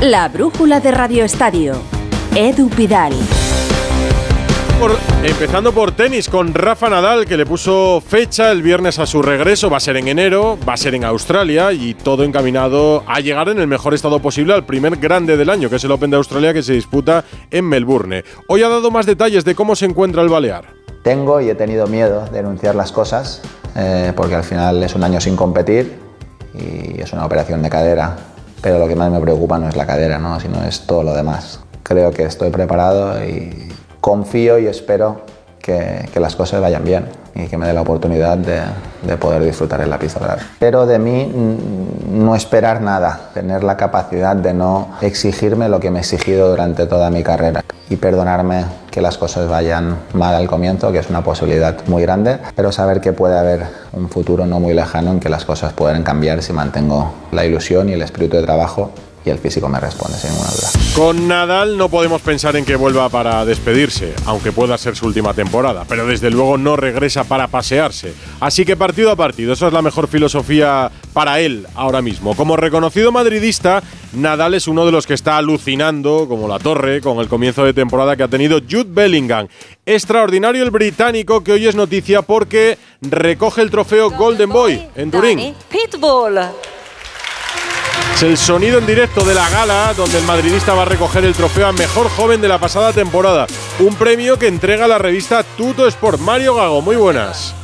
La brújula de Radio Estadio. Edu Pidal. empezando por tenis con Rafa Nadal, que le puso fecha el viernes a su regreso. Va a ser en enero, va a ser en Australia y todo encaminado a llegar en el mejor estado posible al primer grande del año, que es el Open de Australia que se disputa en Melbourne. Hoy ha dado más detalles de cómo se encuentra el Balear. Tengo y he tenido miedo de denunciar las cosas, eh, porque al final es un año sin competir y es una operación de cadera. Pero lo que más me preocupa no es la cadera, ¿no? sino es todo lo demás. Creo que estoy preparado y confío y espero que, las cosas vayan bien y que me dé la oportunidad de, de poder disfrutar en la pista. Pero de mí mm, no esperar nada, tener la capacidad de no exigirme lo que me he exigido durante toda mi carrera y perdonarme que las cosas vayan mal al comienzo, que es una posibilidad muy grande, pero saber que puede haber un futuro no muy lejano en que las cosas pueden cambiar si mantengo la ilusión y el espíritu de trabajo y el físico me responde sin ninguna duda. Con Nadal no podemos pensar en que vuelva para despedirse, aunque pueda ser su última temporada, pero desde luego no regresa para pasearse. Así que partido a partido, esa es la mejor filosofía para él ahora mismo. Como reconocido madridista, Nadal es uno de los que está alucinando, como la torre, con el comienzo de temporada que ha tenido Jude Bellingham. Extraordinario el británico que hoy es noticia porque recoge el trofeo Golden Boy en Turín. Pitbull. Es el sonido en directo de la gala donde el madridista va a recoger el trofeo a mejor joven de la pasada temporada. Un premio que entrega la revista Tuto Sport. Mario Gago, muy buenas.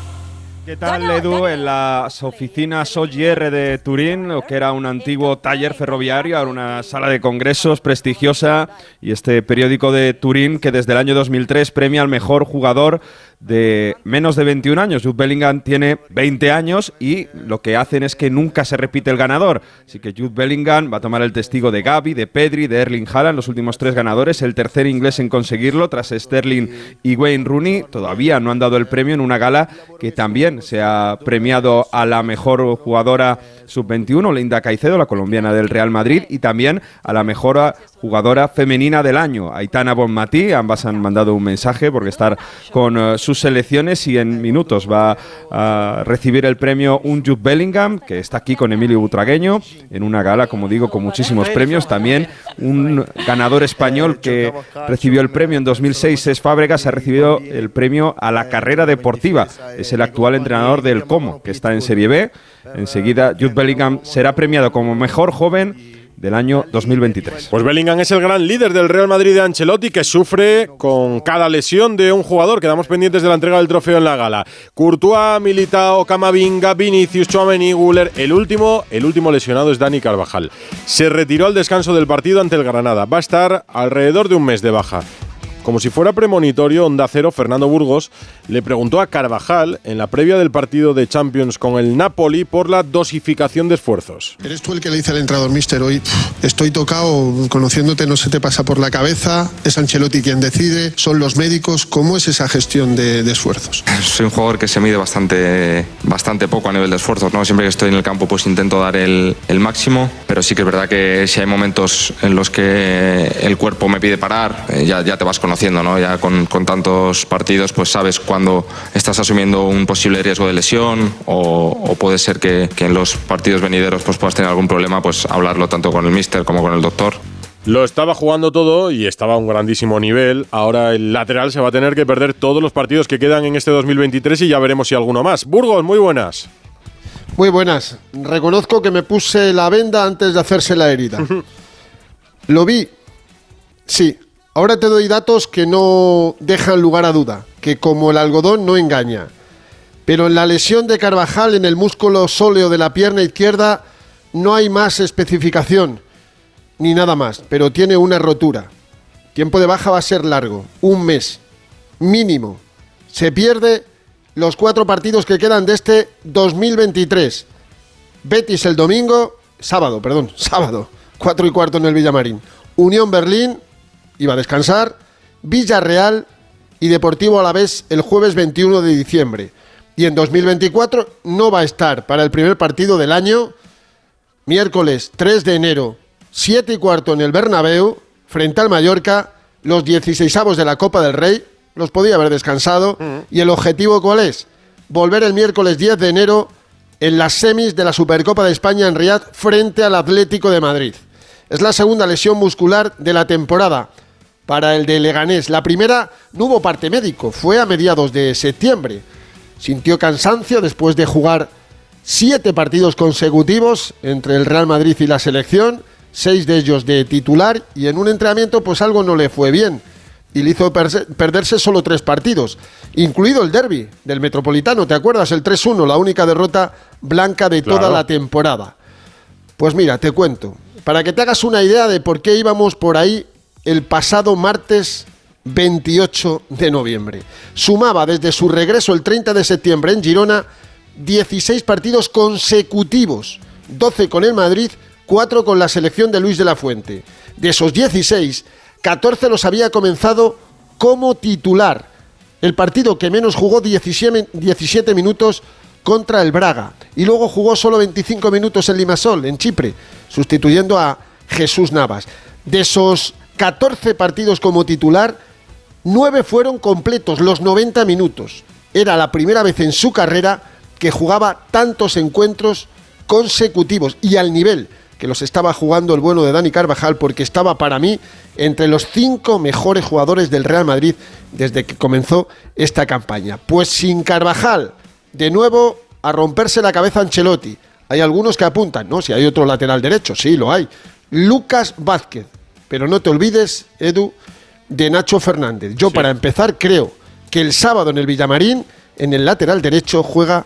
¿Qué tal, Edu? En las oficinas OGR de Turín, lo que era un antiguo taller ferroviario, ahora una sala de congresos prestigiosa y este periódico de Turín que desde el año 2003 premia al mejor jugador de menos de 21 años. Jude Bellingham tiene 20 años y lo que hacen es que nunca se repite el ganador. Así que Jude Bellingham va a tomar el testigo de Gaby, de Pedri, de Erling Haaland, los últimos tres ganadores, el tercer inglés en conseguirlo tras Sterling y Wayne Rooney. Todavía no han dado el premio en una gala que también se ha premiado a la mejor jugadora sub-21, Linda Caicedo, la colombiana del Real Madrid, y también a la mejor jugadora femenina del año, Aitana Bonmatí. Ambas han mandado un mensaje porque estar con eh, sus selecciones y en minutos va a recibir el premio un Jude Bellingham, que está aquí con Emilio Butragueño, en una gala, como digo, con muchísimos premios. También un ganador español que recibió el premio en 2006 es Fábregas, ha recibido el premio a la carrera deportiva. Es el actual entrenador del Como, que está en Serie B. Enseguida, Jude Bellingham será premiado como mejor joven del año 2023. Pues Bellingham es el gran líder del Real Madrid de Ancelotti que sufre con cada lesión de un jugador. Quedamos pendientes de la entrega del trofeo en la gala. Courtois, Militao, Camavinga, Vinicius, Chouameni, Guller. El último, el último lesionado es Dani Carvajal. Se retiró al descanso del partido ante el Granada. Va a estar alrededor de un mes de baja. Como si fuera premonitorio, Onda Cero, Fernando Burgos, le preguntó a Carvajal en la previa del partido de Champions con el Napoli por la dosificación de esfuerzos. Eres tú el que le dice al entrenador, mister, hoy estoy tocado, conociéndote no se te pasa por la cabeza, es Ancelotti quien decide, son los médicos, ¿cómo es esa gestión de, esfuerzos? Soy un jugador que se mide bastante, bastante poco a nivel de esfuerzos, ¿no? siempre que estoy en el campo pues intento dar el, el máximo, pero sí que es verdad que si hay momentos en los que el cuerpo me pide parar, eh, ya, ya te vas conociendo haciendo, ¿no? Ya con, tantos partidos, pues sabes cuando estás asumiendo un posible riesgo de lesión o, puede ser que, en los partidos venideros pues puedas tener algún problema, pues hablarlo tanto con el míster como con el doctor. Lo estaba jugando todo y estaba a un grandísimo nivel. Ahora el lateral se va a tener que perder todos los partidos que quedan en este 2023 y ya veremos si alguno más. Burgos, muy buenas. Muy buenas. Reconozco que me puse la venda antes de hacerse la herida. Lo vi. Sí, Ahora te doy datos que no dejan lugar a duda, que como el algodón no engaña. Pero en la lesión de Carvajal en el músculo sóleo de la pierna izquierda no hay más especificación, ni nada más, pero tiene una rotura. Tiempo de baja va a ser largo, un mes, mínimo. Se pierde los cuatro partidos que quedan de este 2023. Betis el domingo, sábado, perdón, sábado, cuatro y cuarto en el Villamarín. Unión Berlín, iba a descansar, Villarreal y Deportivo Alavés el jueves 21 de diciembre. Y en 2024 no va a estar para el primer partido del año, miércoles 3 de enero, 7 y cuarto en el Bernabéu, frente al Mallorca, los 16 de la Copa del Rey, los podía haber descansado. ¿Y el objetivo cuál es? Volver el miércoles 10 de enero en las semis de la Supercopa de España en Riyadh frente al Atlético de Madrid. Es la segunda lesión muscular de la temporada para el de Leganés. La primera no hubo parte médico, fue a mediados de septiembre. Sintió cansancio después de jugar siete partidos consecutivos entre el Real Madrid y la selección, seis de ellos de titular, y en un entrenamiento pues algo no le fue bien y le hizo perderse solo tres partidos, incluido el derby del Metropolitano, ¿te acuerdas? El 3-1, la única derrota blanca de toda la temporada. Pues mira, te cuento, para que te hagas una idea de por qué íbamos por ahí el pasado martes 28 de noviembre. Sumaba desde su regreso el 30 de septiembre en Girona 16 partidos consecutivos, 12 con el Madrid, 4 con la selección de Luis de la Fuente. De esos 16, 14 los había comenzado como titular. El partido que menos jugó 17, minutos contra el Braga. Y luego jugó solo 25 minutos en Limasol, en Chipre, sustituyendo a Jesús Navas. De esos 14 partidos como titular, 9 fueron completos, los 90 minutos. Era la primera vez en su carrera que jugaba tantos encuentros consecutivos y al nivel que los estaba jugando el bueno de Dani Carvajal porque estaba para mí entre los cinco mejores jugadores del Real Madrid desde que comenzó esta campaña. Pues sin Carvajal, de nuevo a romperse la cabeza Ancelotti. Hay algunos que apuntan, ¿no? Si hay otro lateral derecho, sí, lo hay. Lucas Vázquez. Pero no te olvides, Edu, de Nacho Fernández. Yo para empezar creo que el sábado en el Villamarín, en el lateral derecho, juega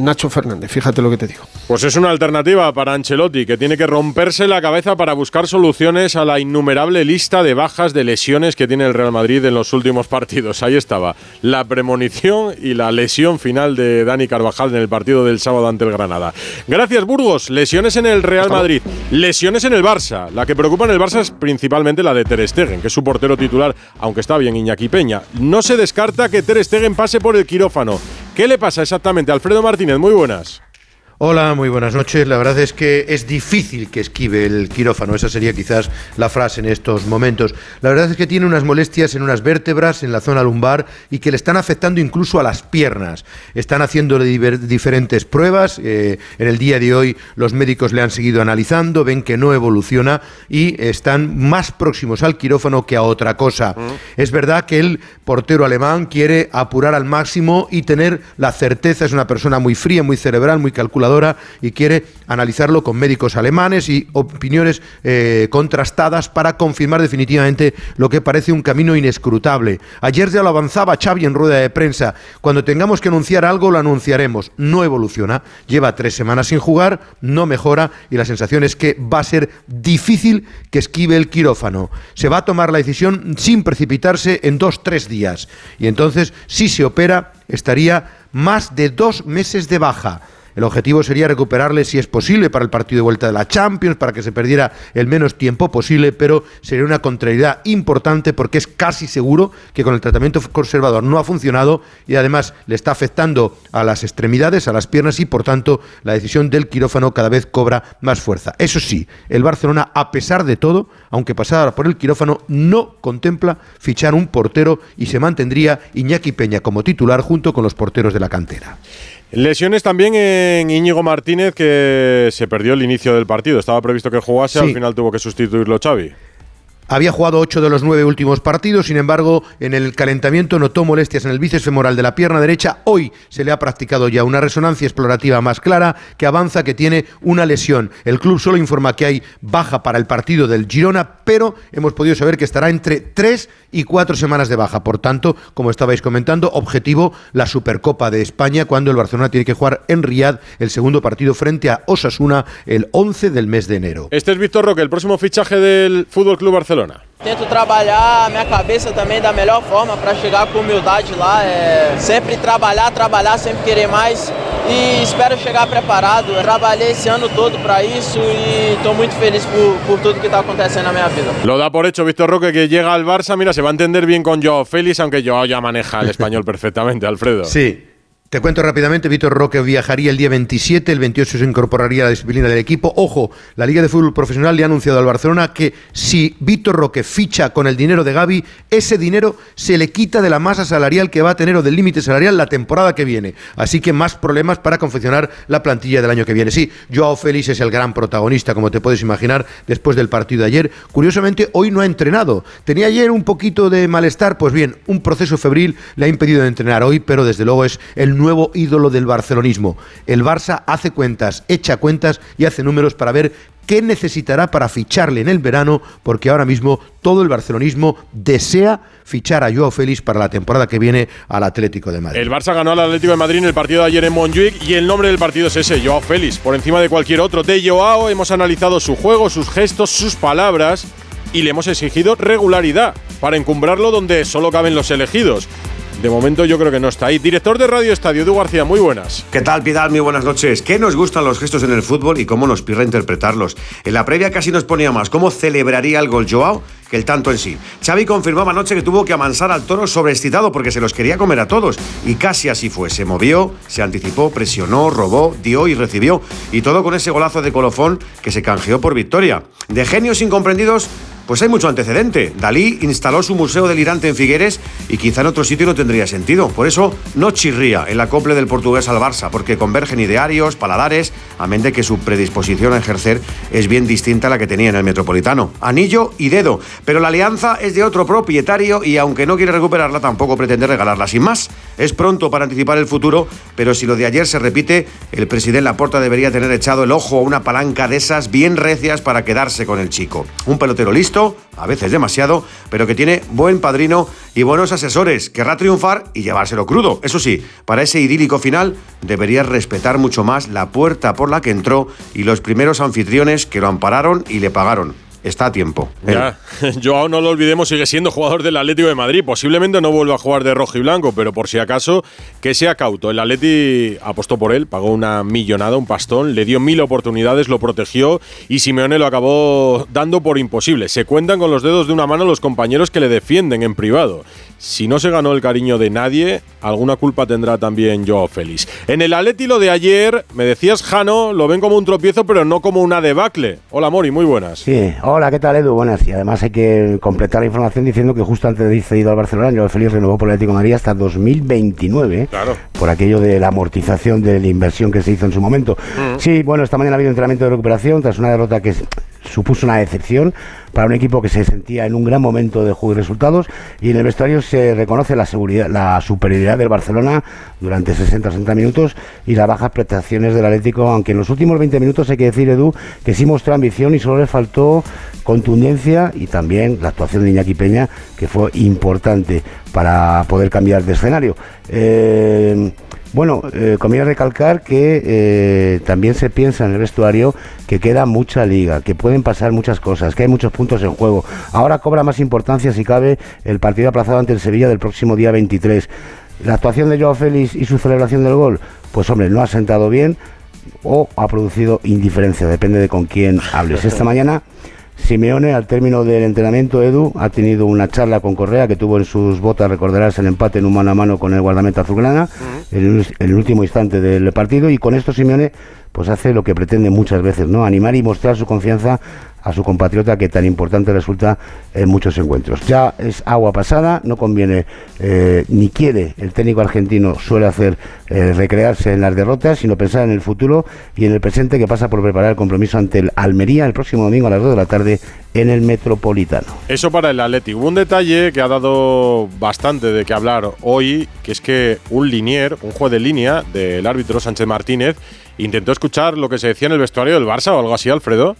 Nacho Fernández. Fíjate lo que te digo. Pues es una alternativa para Ancelotti, que tiene que romperse la cabeza para buscar soluciones a la innumerable lista de bajas de lesiones que tiene el Real Madrid en los últimos partidos. Ahí estaba, la premonición y la lesión final de Dani Carvajal en el partido del sábado ante el Granada. Gracias, Burgos. Lesiones en el Real Madrid, lesiones en el Barça. La que preocupa en el Barça es principalmente la de Ter Stegen, que es su portero titular, aunque está bien Iñaki Peña. No se descarta que Ter Stegen pase por el quirófano. ¿Qué le pasa exactamente? Alfredo Martínez, muy buenas. Hola, muy buenas noches. La verdad es que es difícil que esquive el quirófano. Esa sería quizás la frase en estos momentos. La verdad es que tiene unas molestias en unas vértebras, en la zona lumbar, y que le están afectando incluso a las piernas. Están haciéndole diferentes pruebas. Eh, en el día de hoy los médicos le han seguido analizando, ven que no evoluciona y están más próximos al quirófano que a otra cosa. Es verdad que el portero alemán quiere apurar al máximo y tener la certeza. Es una persona muy fría, muy cerebral, muy calculadora y quiere analizarlo con médicos alemanes y opiniones eh, contrastadas para confirmar definitivamente lo que parece un camino inescrutable. Ayer ya lo avanzaba Xavi en rueda de prensa. Cuando tengamos que anunciar algo, lo anunciaremos. No evoluciona. Lleva tres semanas sin jugar, no mejora y la sensación es que va a ser difícil que esquive el quirófano. Se va a tomar la decisión sin precipitarse en dos, tres días. Y entonces, si se opera, estaría más de dos meses de baja. El objetivo sería recuperarle, si es posible, para el partido de vuelta de la Champions, para que se perdiera el menos tiempo posible, pero sería una contrariedad importante porque es casi seguro que con el tratamiento conservador no ha funcionado y además le está afectando a las extremidades, a las piernas y por tanto la decisión del quirófano cada vez cobra más fuerza. Eso sí, el Barcelona, a pesar de todo, aunque pasara por el quirófano, no contempla fichar un portero y se mantendría Iñaki Peña como titular junto con los porteros de la cantera. Lesiones también en Íñigo Martínez, que se perdió el inicio del partido. Estaba previsto que jugase, al final tuvo que sustituirlo Xavi. Había jugado ocho de los nueve últimos partidos, sin embargo, en el calentamiento notó molestias en el bíceps femoral de la pierna derecha. Hoy se le ha practicado ya una resonancia explorativa más clara que avanza que tiene una lesión. El club solo informa que hay baja para el partido del Girona, pero hemos podido saber que estará entre tres y cuatro semanas de baja. Por tanto, como estabais comentando, objetivo la Supercopa de España cuando el Barcelona tiene que jugar en Riyadh el segundo partido frente a Osasuna el 11 del mes de enero. Este es Víctor Roque, el próximo fichaje del Fútbol Club Barcelona. Tento trabalhar a minha cabeça também da melhor forma para chegar com humildade lá. É sempre trabalhar, trabalhar, sempre querer mais e espero chegar preparado. Trabalhei esse ano todo para isso y estou muito feliz por, por tudo que está acontecendo na minha vida. Lo da por hecho Víctor Roque que llega al Barça. Mira, se va a entender bien con Joao Félix, aunque Joao ya maneja el español perfectamente, Alfredo. Sí, Te cuento rápidamente, Víctor Roque viajaría el día 27, el 28 se incorporaría a la disciplina del equipo. Ojo, la Liga de Fútbol Profesional le ha anunciado al Barcelona que si Víctor Roque ficha con el dinero de Gaby, ese dinero se le quita de la masa salarial que va a tener o del límite salarial la temporada que viene. Así que más problemas para confeccionar la plantilla del año que viene. Sí, Joao Félix es el gran protagonista, como te puedes imaginar, después del partido de ayer. Curiosamente, hoy no ha entrenado. Tenía ayer un poquito de malestar, pues bien, un proceso febril le ha impedido entrenar hoy, pero desde luego es el nuevo ídolo del barcelonismo. El Barça hace cuentas, echa cuentas y hace números para ver qué necesitará para ficharle en el verano, porque ahora mismo todo el barcelonismo desea fichar a Joao Félix para la temporada que viene al Atlético de Madrid. El Barça ganó al Atlético de Madrid en el partido de ayer en Montjuic y el nombre del partido es ese, Joao Félix, por encima de cualquier otro. De Joao hemos analizado su juego, sus gestos, sus palabras y le hemos exigido regularidad para encumbrarlo donde solo caben los elegidos. De momento yo creo que no está ahí. Director de Radio Estadio, Edu García, muy buenas. ¿Qué tal, Pidal? Muy buenas noches. ¿Qué nos gustan los gestos en el fútbol y cómo nos pirra interpretarlos? En la previa casi nos ponía más cómo celebraría el gol Joao que el tanto en sí. Xavi confirmaba anoche que tuvo que amansar al toro sobreexcitado porque se los quería comer a todos. Y casi así fue. Se movió, se anticipó, presionó, robó, dio y recibió. Y todo con ese golazo de colofón que se canjeó por victoria. De genios incomprendidos pues hay mucho antecedente. Dalí instaló su museo delirante en Figueres y quizá en otro sitio no tendría sentido. Por eso no chirría el acople del portugués al Barça, porque convergen idearios, paladares, amén de que su predisposición a ejercer es bien distinta a la que tenía en el Metropolitano. Anillo y dedo. Pero la alianza es de otro propietario y aunque no quiere recuperarla, tampoco pretende regalarla sin más. Es pronto para anticipar el futuro, pero si lo de ayer se repite, el presidente Laporta debería tener echado el ojo a una palanca de esas bien recias para quedarse con el chico. Un pelotero listo a veces demasiado, pero que tiene buen padrino y buenos asesores. Querrá triunfar y llevárselo crudo. Eso sí, para ese idílico final debería respetar mucho más la puerta por la que entró y los primeros anfitriones que lo ampararon y le pagaron está a tiempo. Ya, Joao, no lo olvidemos, sigue siendo jugador del Atlético de Madrid. Posiblemente no vuelva a jugar de rojo y blanco, pero por si acaso, que sea cauto. El Atleti apostó por él, pagó una millonada, un pastón, le dio mil oportunidades, lo protegió y Simeone lo acabó dando por imposible. Se cuentan con los dedos de una mano los compañeros que le defienden en privado. Si no se ganó el cariño de nadie, alguna culpa tendrá también Joao Félix. En el Atleti lo de ayer, me decías, Jano, lo ven como un tropiezo, pero no como una debacle. Hola, Mori, muy buenas. Sí, hola, ¿qué tal, Edu? Buenas. Y además hay que completar la información diciendo que justo antes de ir cedido al Barcelona, Joao Félix renovó por el Atlético de Madrid hasta 2029. Claro. Por aquello de la amortización de la inversión que se hizo en su momento. Mm. Sí, bueno, esta mañana ha habido entrenamiento de recuperación tras una derrota que supuso una decepción para un equipo que se sentía en un gran momento de juego y resultados y en el vestuario se reconoce la seguridad, la superioridad del Barcelona durante 60-60 minutos y las bajas prestaciones del Atlético, aunque en los últimos 20 minutos hay que decir, Edu, que sí mostró ambición y solo le faltó contundencia y también la actuación de Iñaki Peña, que fue importante para poder cambiar de escenario. Eh, bueno, eh, conviene recalcar que eh, también se piensa en el vestuario que queda mucha liga, que pueden pasar muchas cosas, que hay muchos puntos en juego. Ahora cobra más importancia, si cabe, el partido aplazado ante el Sevilla del próximo día 23. La actuación de Joao Félix y su celebración del gol, pues hombre, no ha sentado bien o ha producido indiferencia, depende de con quién hables. Esta mañana Simeone, al término del entrenamiento, Edu, ha tenido una charla con Correa que tuvo en sus botas, recordarás, el empate en un mano a mano con el guardameta azulgrana en, el, en el último instante del partido. Y con esto Simeone pues hace lo que pretende muchas veces, ¿no? Animar y mostrar su confianza a su compatriota que tan importante resulta en muchos encuentros. Ya es agua pasada, no conviene eh, ni quiere el técnico argentino suele hacer eh, recrearse en las derrotas, sino pensar en el futuro y en el presente que pasa por preparar el compromiso ante el Almería el próximo domingo a las 2 de la tarde en el Metropolitano. Eso para el Atleti. Hubo un detalle que ha dado bastante de qué hablar hoy, que es que un linier, un juez de línea del árbitro Sánchez Martínez, intentó escuchar lo que se decía en el vestuario del Barça o algo así, Alfredo.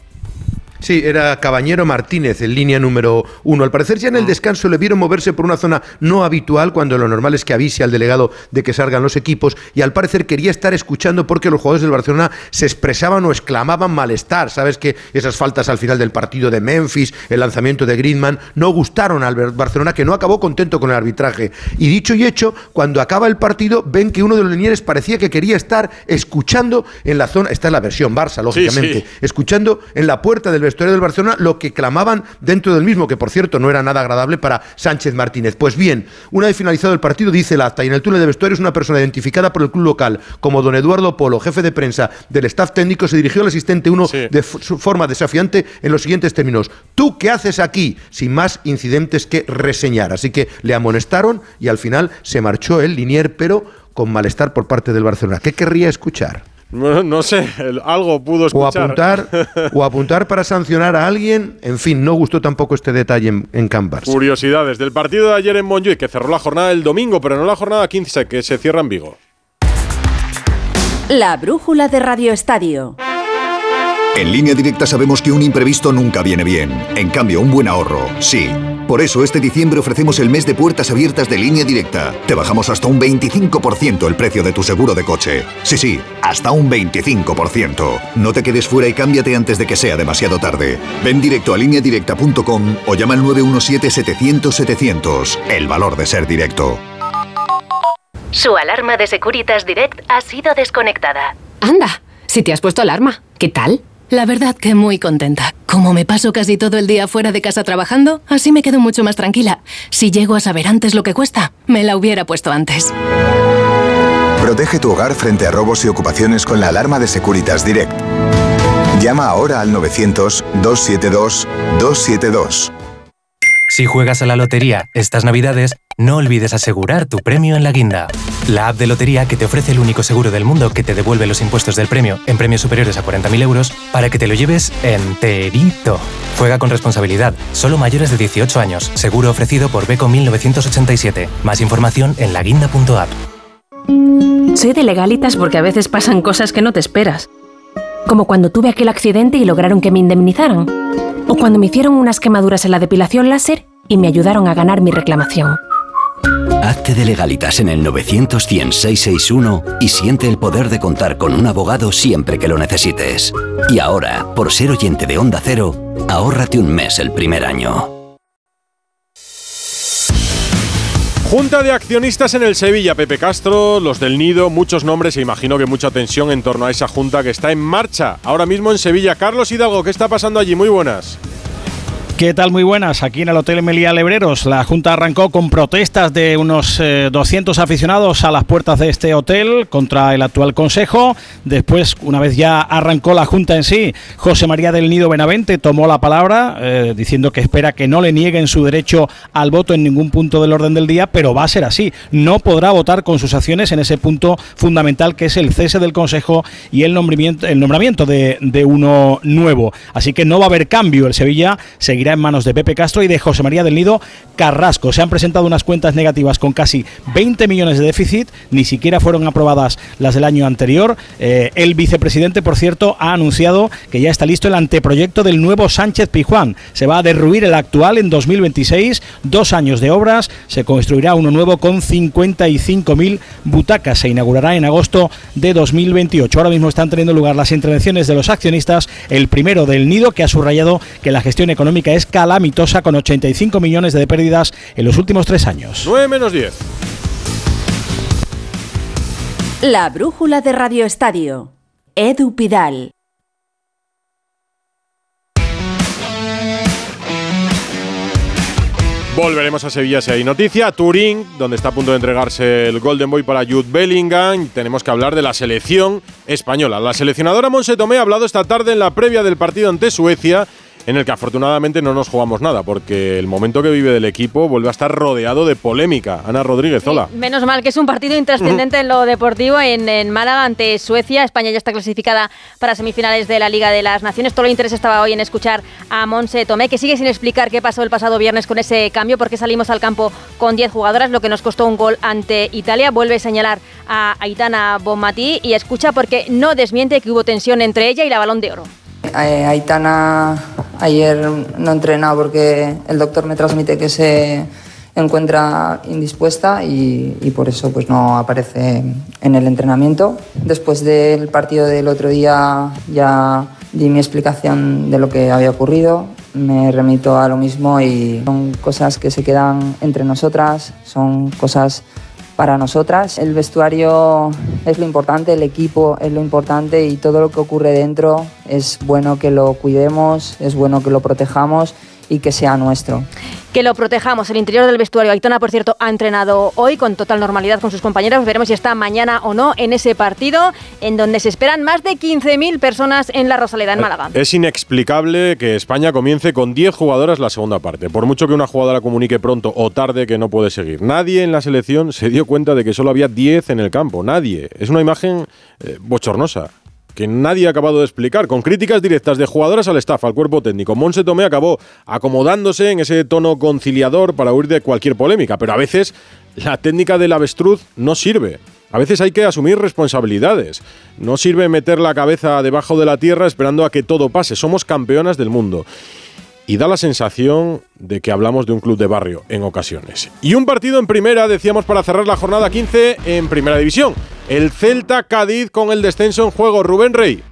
Sí, era Cabañero Martínez, en línea número uno. Al parecer ya en el descanso le vieron moverse por una zona no habitual, cuando lo normal es que avise al delegado de que salgan los equipos, y al parecer quería estar escuchando porque los jugadores del Barcelona se expresaban o exclamaban malestar. Sabes que esas faltas al final del partido de Memphis, el lanzamiento de Griezmann, no gustaron al Barcelona, que no acabó contento con el arbitraje. Y dicho y hecho, cuando acaba el partido, ven que uno de los linieres parecía que quería estar escuchando en la zona, esta es la versión Barça, lógicamente, sí. escuchando en la puerta del vestuario del Barcelona lo que clamaban dentro del mismo, que por cierto no era nada agradable para Sánchez Martínez. Pues bien, una vez finalizado el partido, dice el acta, y en el túnel de vestuario es una persona identificada por el club local como don Eduardo Polo, jefe de prensa del staff técnico, se dirigió al asistente uno de forma desafiante en los siguientes términos. ¿Tú qué haces aquí? Sin más incidentes que reseñar. Así que le amonestaron y al final se marchó el Linier, pero con malestar por parte del Barcelona. ¿Qué querría escuchar? No, sé, algo pudo escuchar. O apuntar, o apuntar para sancionar a alguien. En fin, no gustó tampoco este detalle en, en Curiosidades del partido de ayer en Montjuic, que cerró la jornada el domingo, pero no la jornada 15, que se cierra en Vigo. La brújula de Radio Estadio. En línea directa sabemos que un imprevisto nunca viene bien. En cambio, un buen ahorro, sí. Por eso este diciembre ofrecemos el mes de puertas abiertas de línea directa. Te bajamos hasta un 25% el precio de tu seguro de coche. Sí, sí, hasta un 25%. No te quedes fuera y cámbiate antes de que sea demasiado tarde. Ven directo a lineadirecta.com o llama al 917-700-700. El valor de ser directo. Su alarma de Securitas Direct ha sido desconectada. Anda, si te has puesto alarma, ¿qué tal? La verdad que muy contenta. Como me paso casi todo el día fuera de casa trabajando, así me quedo mucho más tranquila. Si llego a saber antes lo que cuesta, me la hubiera puesto antes. Protege tu hogar frente a robos y ocupaciones con la alarma de Securitas Direct. Llama ahora al 900-272-272. Si juegas a la lotería estas navidades, no olvides asegurar tu premio en la guinda. La app de lotería que te ofrece el único seguro del mundo que te devuelve los impuestos del premio en premios superiores a 40.000 euros para que te lo lleves enterito. Juega con responsabilidad, solo mayores de 18 años, seguro ofrecido por Beco 1987. Más información en laguinda.app. Soy de legalitas porque a veces pasan cosas que no te esperas. Como cuando tuve aquel accidente y lograron que me indemnizaran. O cuando me hicieron unas quemaduras en la depilación láser y me ayudaron a ganar mi reclamación. Hazte de legalitas en el 900 y siente el poder de contar con un abogado siempre que lo necesites. Y ahora, por ser oyente de Onda Cero, ahórrate un mes el primer año. Junta de accionistas en el Sevilla, Pepe Castro, los del Nido, muchos nombres e imagino que mucha tensión en torno a esa junta que está en marcha ahora mismo en Sevilla. Carlos Hidalgo, ¿qué está pasando allí? Muy buenas. ¿Qué tal? Muy buenas. Aquí en el Hotel Meliá Lebreros, la Junta arrancó con protestas de unos 200 eh, aficionados a las puertas de este hotel contra el actual Consejo. Después, una vez ya arrancó la Junta en sí, José María del Nido Benavente tomó la palabra eh, diciendo que espera que no le nieguen su derecho al voto en ningún punto del orden del día, pero va a ser así. No podrá votar con sus acciones en ese punto fundamental que es el cese del Consejo y el nombramiento, el nombramiento de uno nuevo. Así que no va a haber cambio. El Sevilla seguirá en manos de Pepe Castro y de José María del Nido Carrasco. Se han presentado unas cuentas negativas con casi 20 millones de déficit, ni siquiera fueron aprobadas las del año anterior. Eh, el vicepresidente, por cierto, ha anunciado que ya está listo el anteproyecto del nuevo Sánchez Pijuán. Se va a derruir el actual en 2026, dos años de obras, se construirá uno nuevo con 55.000 butacas. Se inaugurará en agosto de 2028. Ahora mismo están teniendo lugar las intervenciones de los accionistas, el primero del Nido, que ha subrayado que la gestión económica es calamitosa con 85 millones de pérdidas en los últimos tres años. 9 menos 10. La brújula de Radio Estadio. Edu Pidal. Volveremos a Sevilla si hay noticia. Turín, donde está a punto de entregarse el Golden Boy para Jude Bellingham. Tenemos que hablar de la selección española. La seleccionadora Monse Tomé ha hablado esta tarde en la previa del partido ante Suecia en el que afortunadamente no nos jugamos nada, porque el momento que vive del equipo vuelve a estar rodeado de polémica. Ana Rodríguez, hola. menos mal que es un partido intrascendente en lo deportivo en, Málaga ante Suecia. España ya está clasificada para semifinales de la Liga de las Naciones. Todo el interés estaba hoy en escuchar a Monse Tomé, que sigue sin explicar qué pasó el pasado viernes con ese cambio, porque salimos al campo con 10 jugadoras, lo que nos costó un gol ante Italia. Vuelve a señalar a Aitana Bonmatí y escucha porque no desmiente que hubo tensión entre ella y la balón de oro. Eh, Aitana ayer no entrenado porque el doctor me transmite que se encuentra indispuesta y, por eso pues no aparece en el entrenamiento. Después del partido del otro día ya di mi explicación de lo que había ocurrido, me remito a lo mismo y son cosas que se quedan entre nosotras, son cosas para nosotras. El vestuario es lo importante, el equipo es lo importante y todo lo que ocurre dentro es bueno que lo cuidemos, es bueno que lo protejamos y que sea nuestro. Que lo protejamos. El interior del vestuario. Aitona, por cierto, ha entrenado hoy con total normalidad con sus compañeros. Veremos si está mañana o no en ese partido, en donde se esperan más de 15.000 personas en la Rosaleda, en Málaga. Es inexplicable que España comience con 10 jugadoras la segunda parte. Por mucho que una jugadora comunique pronto o tarde que no puede seguir. Nadie en la selección se dio cuenta de que solo había 10 en el campo. Nadie. Es una imagen eh, bochornosa que nadie ha acabado de explicar, con críticas directas de jugadoras al staff, al cuerpo técnico. Monse Tomé acabó acomodándose en ese tono conciliador para huir de cualquier polémica, pero a veces la técnica del avestruz no sirve. A veces hay que asumir responsabilidades. No sirve meter la cabeza debajo de la tierra esperando a que todo pase. Somos campeonas del mundo y da la sensación de que hablamos de un club de barrio en ocasiones. Y un partido en primera, decíamos, para cerrar la jornada 15 en primera división. El Celta Cádiz con el descenso en juego. Rubén Rey.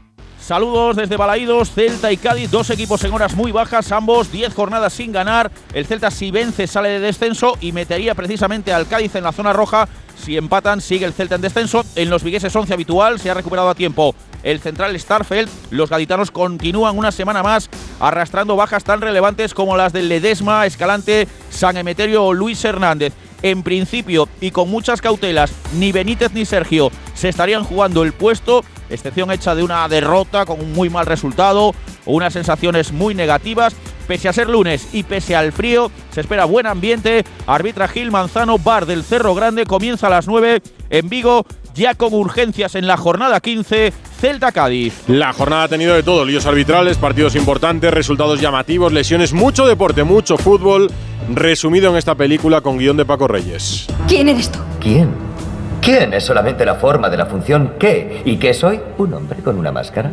Saludos desde Balaídos, Celta y Cádiz, dos equipos en horas muy bajas, ambos 10 jornadas sin ganar. El Celta si vence sale de descenso y metería precisamente al Cádiz en la zona roja. Si empatan sigue el Celta en descenso. En los vigueses 11 habitual se ha recuperado a tiempo el central Starfeld. Los gaditanos continúan una semana más arrastrando bajas tan relevantes como las del Ledesma, Escalante, San Emeterio o Luis Hernández. En principio y con muchas cautelas, ni Benítez ni Sergio se estarían jugando el puesto, excepción hecha de una derrota con un muy mal resultado o unas sensaciones muy negativas. Pese a ser lunes y pese al frío, se espera buen ambiente. Arbitra Gil Manzano, bar del Cerro Grande, comienza a las 9 en Vigo, ya con urgencias en la jornada 15, Celta Cádiz. La jornada ha tenido de todo, líos arbitrales, partidos importantes, resultados llamativos, lesiones, mucho deporte, mucho fútbol, resumido en esta película con guion de Paco Reyes. ¿Quién eres tú? ¿Quién? ¿Quién es solamente la forma de la función qué? ¿Y qué soy? ¿Un hombre con una máscara?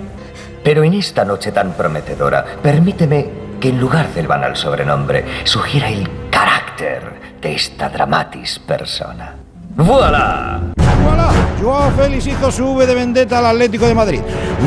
Pero en esta noche tan prometedora, permíteme que en lugar del banal sobrenombre, sugiera el carácter de esta dramatis persona. ¡Voilà! ¡Voilà! Joao Félix hizo su V de vendetta al Atlético de Madrid.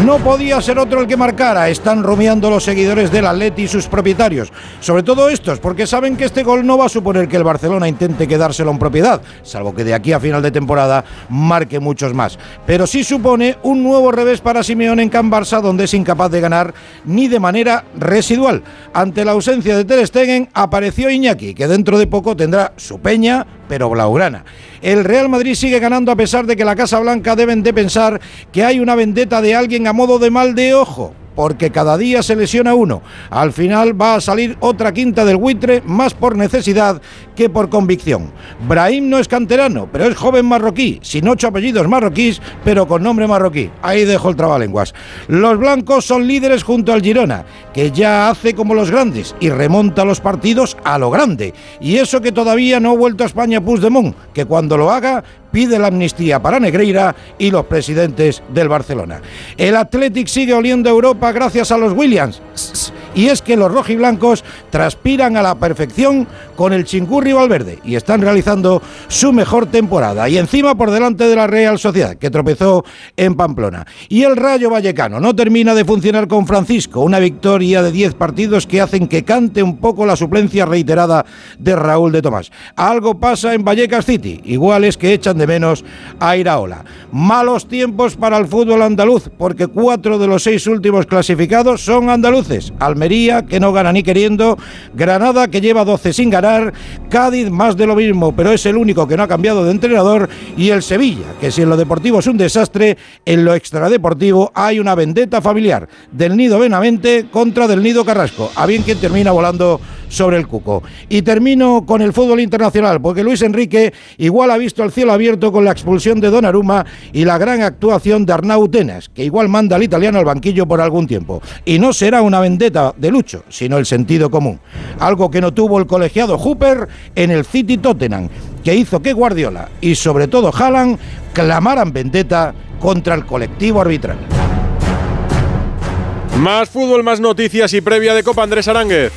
No podía ser otro el que marcara. Están rumiando los seguidores del Atleti y sus propietarios. Sobre todo estos, porque saben que este gol no va a suponer que el Barcelona intente quedárselo en propiedad, salvo que de aquí a final de temporada marque muchos más. Pero sí supone un nuevo revés para Simeone en Can Barça, donde es incapaz de ganar ni de manera residual. Ante la ausencia de Ter Stegen, apareció Iñaki, que dentro de poco tendrá su peña, pero blaugrana. El Real Madrid sigue ganando a pesar de que la Casa Blanca deben de pensar que hay una vendetta de alguien a modo de mal de ojo porque cada día se lesiona uno. Al final va a salir otra quinta del buitre, más por necesidad que por convicción. Brahim no es canterano, pero es joven marroquí, sin ocho apellidos marroquíes, pero con nombre marroquí. Ahí dejo el trabalenguas. Los blancos son líderes junto al Girona, que ya hace como los grandes y remonta los partidos a lo grande. Y eso que todavía no ha vuelto a España Puigdemont, que cuando lo haga pide la amnistía para Negreira y los presidentes del Barcelona. El Athletic sigue oliendo a Europa gracias a los Williams. Y es que los rojiblancos transpiran a la perfección con el Chincurri Valverde y están realizando su mejor temporada. Y encima por delante de la Real Sociedad, que tropezó en Pamplona. Y el Rayo Vallecano no termina de funcionar con Francisco. Una victoria de 10 partidos que hacen que cante un poco la suplencia reiterada de Raúl de Tomás. Algo pasa en Vallecas City. Igual es que echan de menos a Iraola. Malos tiempos para el fútbol andaluz, porque cuatro de los seis últimos clasificados son andaluces. Que no gana ni queriendo, Granada, que lleva 12 sin ganar, Cádiz, más de lo mismo, pero es el único que no ha cambiado de entrenador, y el Sevilla, que si en lo deportivo es un desastre, en lo extradeportivo hay una vendetta familiar. Del Nido Benavente contra del Nido Carrasco, a bien quien termina volando sobre el cuco. Y termino con el fútbol internacional, porque Luis Enrique igual ha visto el cielo abierto con la expulsión de Donnarumma y la gran actuación de Arnau Tenas, que igual manda al italiano al banquillo por algún tiempo. Y no será una vendetta de Lucho, sino el sentido común. Algo que no tuvo el colegiado Hooper en el City Tottenham, que hizo que Guardiola y sobre todo Haaland clamaran vendetta contra el colectivo arbitral. Más fútbol, más noticias y previa de Copa Andrés Aránguez.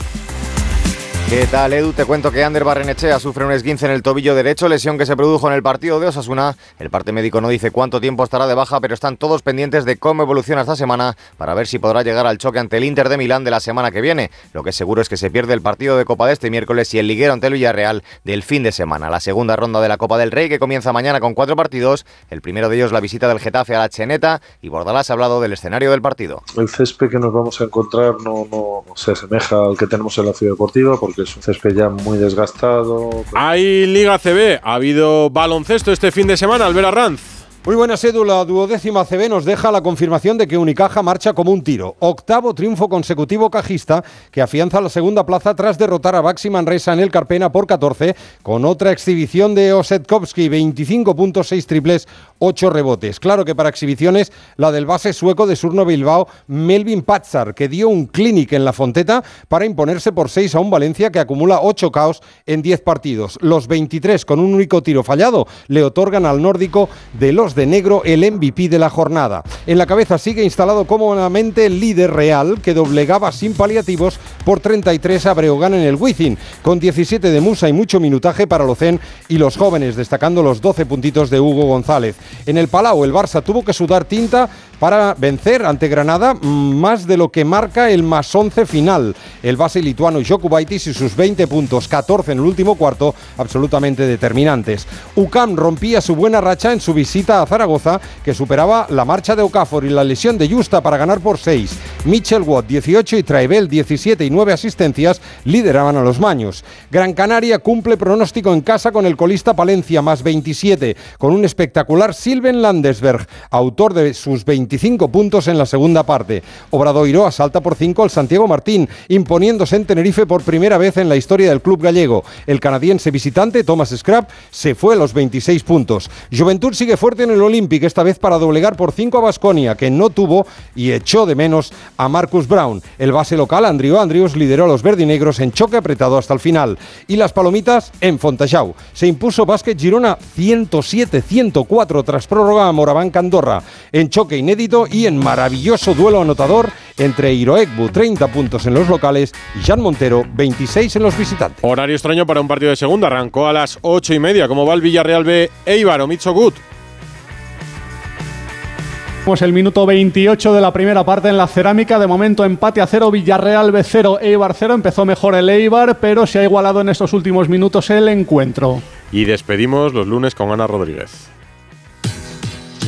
¿Qué tal, Edu? Te cuento que Ander Barrenechea sufre un esguince en el tobillo derecho, lesión que se produjo en el partido de Osasuna. El parte médico no dice cuánto tiempo estará de baja, pero están todos pendientes de cómo evoluciona esta semana para ver si podrá llegar al choque ante el Inter de Milán de la semana que viene. Lo que seguro es que se pierde el partido de Copa de este miércoles y el liguero ante el Villarreal del fin de semana. La segunda ronda de la Copa del Rey que comienza mañana con cuatro partidos. El primero de ellos la visita del Getafe a la Cheneta y Bordalás ha hablado del escenario del partido. El césped que nos vamos a encontrar no, no se asemeja al que tenemos en la ciudad deportiva porque césped ya muy desgastado. Hay Liga CB, ha habido baloncesto este fin de semana, Albert Arranz. Muy buenas, Edu. La duodécima CB nos deja la confirmación de que Unicaja marcha como un tiro. Octavo triunfo consecutivo cajista que afianza la segunda plaza tras derrotar a Baxi Manresa en el Carpena por 14, con otra exhibición de Osetkowski, 25 puntos, 6 triples, 8 rebotes. Claro que para exhibiciones, la del base sueco de Surno Bilbao, Melvin Patzar, que dio un clinic en la Fonteta para imponerse por 6 a un Valencia que acumula 8 caos en 10 partidos. Los 23 con un único tiro fallado le otorgan al nórdico de los de negro el MVP de la jornada. En la cabeza sigue instalado cómodamente el líder real que doblegaba sin paliativos por 33 a Breogán en el Wizzing, con 17 de Musa y mucho minutaje para Locén y los jóvenes, destacando los 12 puntitos de Hugo González. En el Palau el Barça tuvo que sudar tinta para vencer ante Granada más de lo que marca el más 11 final. El base lituano Jokubaitis y sus 20 puntos, 14 en el último cuarto, absolutamente determinantes. UCAM rompía su buena racha en su visita a Zaragoza, que superaba la marcha de Okafor y la lesión de Justa para ganar por 6. Mitchell Watt 18 y Traibel 17 y 9 asistencias lideraban a los maños. Gran Canaria cumple pronóstico en casa con el colista Palencia más 27, con un espectacular Silven Landesberg, autor de sus 20 25 puntos en la segunda parte. Obradoiro asalta por 5 al Santiago Martín, imponiéndose en Tenerife por primera vez en la historia del club gallego. El canadiense visitante Thomas Scrap se fue a los 26 puntos. Juventud sigue fuerte en el Olympic, esta vez para doblegar por 5 a Basconia, que no tuvo y echó de menos a Marcus Brown. El base local, Andrew Andrews, lideró a los verdinegros en choque apretado hasta el final. Y las palomitas en Fontajau. Se impuso Básquet Girona 107-104 tras prórroga a Moraván Candorra. En choque inédito y en maravilloso duelo anotador entre Iroekbu, 30 puntos en los locales, y Jan Montero, 26 en los visitantes. Horario extraño para un partido de segunda. Arrancó a las 8 y media. ¿Cómo va el Villarreal B? Eibar o Mitsogut. Pues el minuto 28 de la primera parte en la cerámica. De momento empate a cero, Villarreal B 0, Eibar 0. Empezó mejor el Eibar, pero se ha igualado en estos últimos minutos el encuentro. Y despedimos los lunes con Ana Rodríguez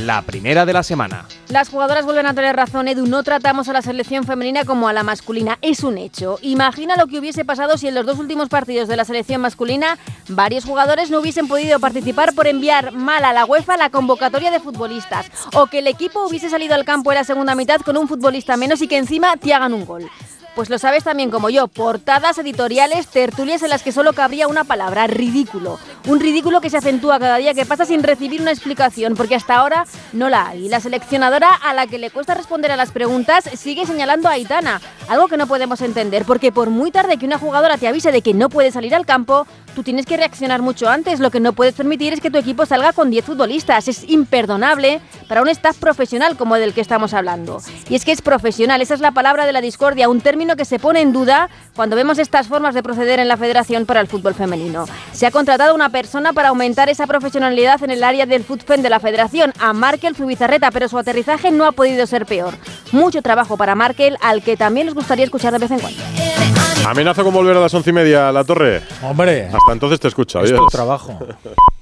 la primera de la semana. Las jugadoras vuelven a tener razón, Edu. No tratamos a la selección femenina como a la masculina. Es un hecho. Imagina lo que hubiese pasado si en los dos últimos partidos de la selección masculina varios jugadores no hubiesen podido participar por enviar mal a la UEFA la convocatoria de futbolistas. O que el equipo hubiese salido al campo en la segunda mitad con un futbolista menos y que encima te hagan un gol. Pues lo sabes también como yo, portadas editoriales, tertulias en las que solo cabría una palabra, ridículo. Un ridículo que se acentúa cada día que pasa sin recibir una explicación, porque hasta ahora no la hay. La seleccionadora a la que le cuesta responder a las preguntas sigue señalando a Aitana, algo que no podemos entender, porque por muy tarde que una jugadora te avise de que no puede salir al campo, tú tienes que reaccionar mucho antes. Lo que no puedes permitir es que tu equipo salga con 10 futbolistas. Es imperdonable para un staff profesional como el del que estamos hablando. Y es que es profesional, esa es la palabra de la discordia, un término que se pone en duda cuando vemos estas formas de proceder en la Federación para el Fútbol Femenino. Se ha contratado una persona para aumentar esa profesionalidad en el área del fútbol de la Federación, a Markel Zubizarreta, pero su aterrizaje no ha podido ser peor. Mucho trabajo para Markel, al que también nos gustaría escuchar de vez en cuando. Amenazo con volver a las once y media a la torre. Hombre. Hasta entonces te escucho. Es tu trabajo.